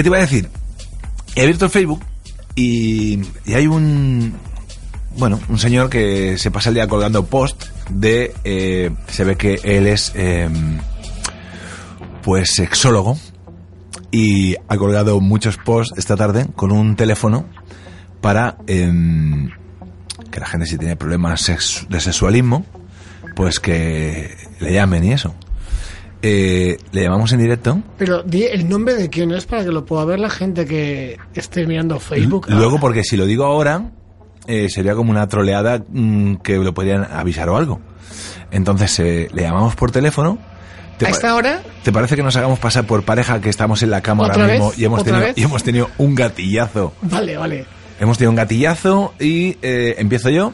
¿Qué te iba a decir? He abierto el Facebook y, hay un, bueno, un señor que se pasa el día colgando post de, eh, se ve que él es, eh, pues, sexólogo y ha colgado muchos posts esta tarde con un teléfono para em, que la gente si tiene problemas de sexualismo, pues que le llamen y eso. Eh, le llamamos en directo Pero di el nombre de quién es para que lo pueda ver la gente que esté mirando Facebook. Luego, porque si lo digo ahora, eh, sería como una troleada mm, que lo podrían avisar o algo. Entonces, eh, le llamamos por teléfono. ¿Te, ¿A esta hora? ¿Te parece que nos hagamos pasar por pareja que estamos en la cama ¿Otra ahora vez? mismo y hemos, ¿Otra tenido, vez? y hemos tenido un gatillazo? Vale, vale. Hemos tenido un gatillazo y eh, empiezo yo.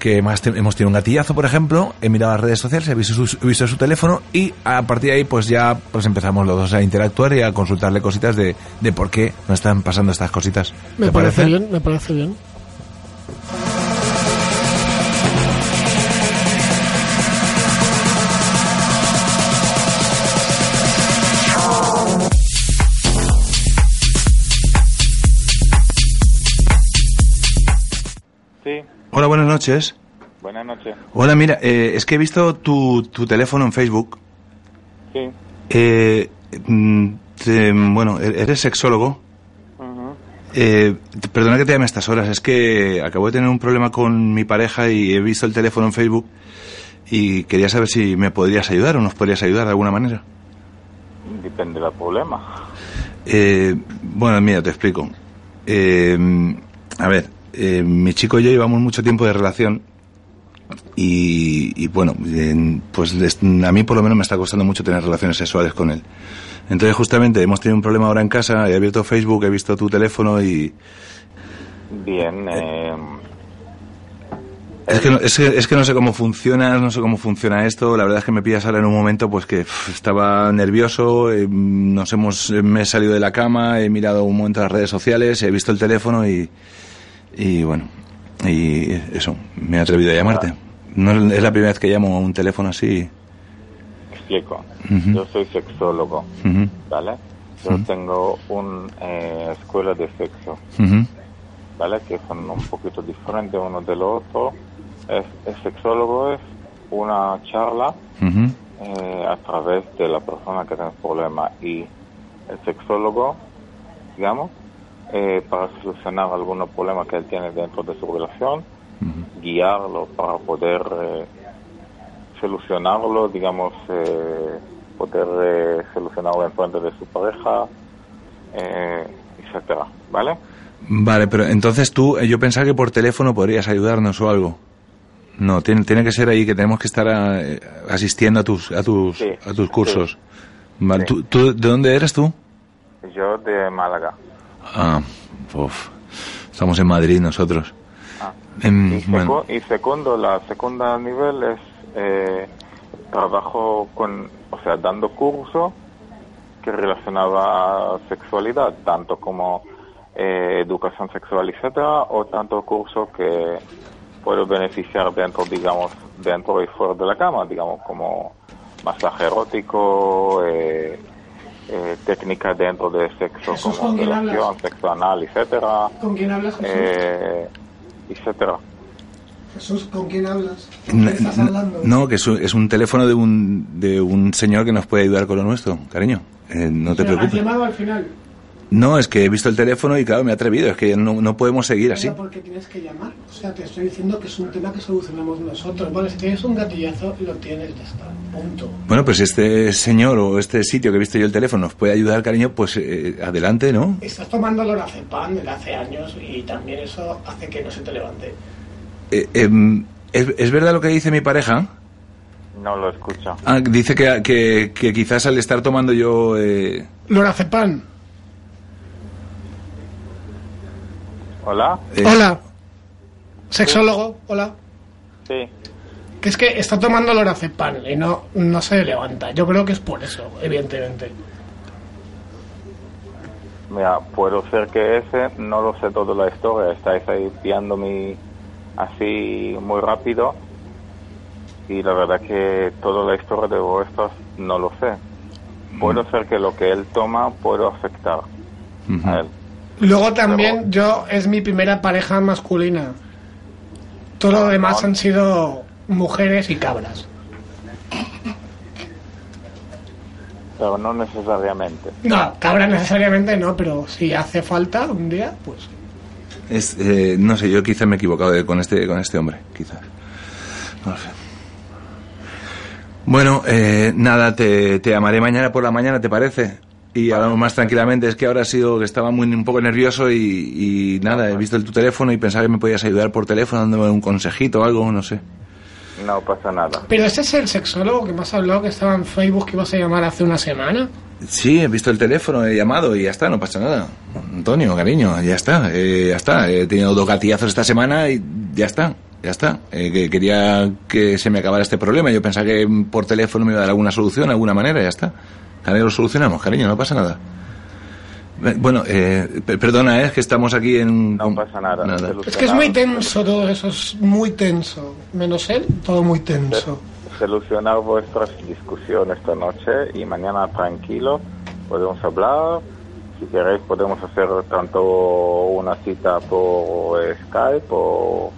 Que más te- hemos tenido un gatillazo, por ejemplo. He mirado las redes sociales, he visto su, he visto su teléfono y a partir de ahí, pues ya pues empezamos los dos a interactuar y a consultarle cositas de, de por qué nos están pasando estas cositas. Me ¿Te parece bien, me parece bien. Noches. buenas noches. Hola, mira, eh, es que he visto tu, tu teléfono en Facebook. Sí. Eh, mm, te- bueno, e- eres sexólogo. Eh, perdona que te llame a estas horas, es que acabo de tener un problema con mi pareja y he visto el teléfono en Facebook y quería saber si me podrías ayudar o nos podrías ayudar de alguna manera. Depende del problema. Eh, bueno, mira, te explico. Eh, a ver, eh, mi chico y yo llevamos mucho tiempo de relación y, y bueno, en- pues a mí por lo menos me está costando mucho tener relaciones sexuales con él. Entonces justamente hemos tenido un problema ahora en casa, he abierto Facebook, he visto tu teléfono y Bien, eh, es que, no, es, que, es que no sé cómo funciona, no sé cómo funciona esto. La verdad es que me pillas ahora en un momento pues que estaba nervioso, eh, nos hemos, eh, me he salido de la cama, he mirado un momento las redes sociales, he visto el teléfono y, y bueno, y eso, me he atrevido a llamarte. No es la primera vez que llamo a un teléfono así. explico. Ujú. Yo soy sexólogo, ¿vale? Yo tengo una escuela de sexo, ¿vale? Que son un poquito diferentes uno del otro. Es, el sexólogo es una charla eh, a través de la persona que tiene problema y el sexólogo, digamos, eh, para solucionar algunos problemas que él tiene dentro de su relación, guiarlo para poder eh, solucionarlo, digamos, eh, poder eh, solucionarlo en frente de su pareja, eh, etcétera, ¿vale? Vale, pero entonces tú, eh, yo pensaba que por teléfono podrías ayudarnos o algo. No, tiene, tiene que ser ahí, que tenemos que estar eh, asistiendo a tus, a tus, Sí, a tus cursos. sí. Vale, Sí. ¿tú, tú- ¿de dónde eres tú? Yo de Málaga. Ah, uf, estamos en Madrid nosotros. Ah. Em, Y, bueno, y segundo, la segunda nivel es eh, trabajo con, o sea, dando curso que relacionaba a sexualidad, tanto como eh, educación sexual, etcétera, o tanto curso que puedo beneficiar dentro, digamos, dentro y fuera de la cama, digamos, como masaje erótico, eh, eh, técnica dentro de sexo, Jesús, como ¿con quién relación, sexo anal, etcétera, ¿Con quién hablas, Jesús? eh, etcétera. Jesús, ¿con quién hablas? n- n- no, que es un, es un teléfono de un, de un señor que nos puede ayudar con lo nuestro, cariño. Eh, no te Pero, ¿Has preocupes. llamado al final? No, es que he visto el teléfono y claro, me he atrevido. Es que no, no podemos seguir así. ¿Por qué tienes que llamar? O sea, te estoy diciendo que es un tema que solucionamos nosotros. Bueno, si tienes un gatillazo, lo tienes, ya está. Punto. Bueno, pues este señor o este sitio que he visto yo el teléfono nos puede ayudar, cariño, pues eh, adelante, ¿no? Estás tomando lorazepam desde hace años y también eso hace que no se te levante. Eh, em, ¿es, es verdad lo que dice mi pareja? No lo escucho. Ah, dice que, que, que quizás al estar tomando yo... eh, Lorazepam. Hola. Eh, Hola. Sexólogo, hola. Sí. Que es que está tomando lorazepam y no, no se levanta. Yo creo que es por eso, evidentemente. Mira, puedo ser que ese, no lo sé toda la historia, estáis ahí piándome así muy rápido y la verdad que toda la historia de vuestros no lo sé. Puede ser que lo que él toma puede afectar a él. Luego también yo es mi primera pareja masculina. Todo lo demás han sido mujeres y cabras. Pero no necesariamente. No, cabras necesariamente no, pero si hace falta un día, pues... Es, eh, no sé, yo quizá me he equivocado de- con este con este hombre, quizás. No lo sé. Bueno, eh, nada, te, te llamaré mañana por la mañana, ¿te parece? Y hablamos más tranquilamente. Es que ahora ha sido que estaba muy un poco nervioso y, y nada, he visto el, tu teléfono y pensaba que me podías ayudar por teléfono dándome un consejito o algo, no sé. No pasa nada. Pero ese es el sexólogo que me has hablado que estaba en Facebook que ibas a llamar hace una semana. Sí, he visto el teléfono, he llamado y ya está, no pasa nada. Antonio, cariño, ya está, eh, ya está. He tenido dos gatillazos esta semana y ya está, ya está. Eh, que quería que se me acabara este problema. Yo pensaba que por teléfono me iba a dar alguna solución, alguna manera, ya está. Cariño, lo solucionamos, cariño, no pasa nada. Bueno, eh, pe- perdona, eh, es que estamos aquí en... No pasa nada. Es que es muy tenso todo eso, es muy tenso. Menos él, todo muy tenso. Solucionar vuestras discusiones esta noche y mañana tranquilo podemos hablar. Si queréis podemos hacer tanto una cita por Skype o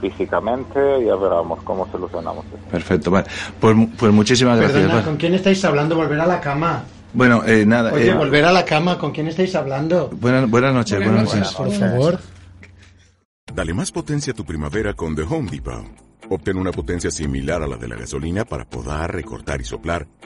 físicamente. Ya veremos cómo solucionamos esto. Perfecto, vale. Pues, pues muchísimas gracias. Perdona, Bueno, ¿con quién estáis hablando? Volver a la cama. Bueno, eh, nada. Oye, eh, volver a la cama, ¿con quién estáis hablando? buenas, buenas noches, buenas noches. por favor. Dale más potencia a tu primavera con The Home Depot. Obtén una potencia similar a la de la gasolina para podar, recortar y soplar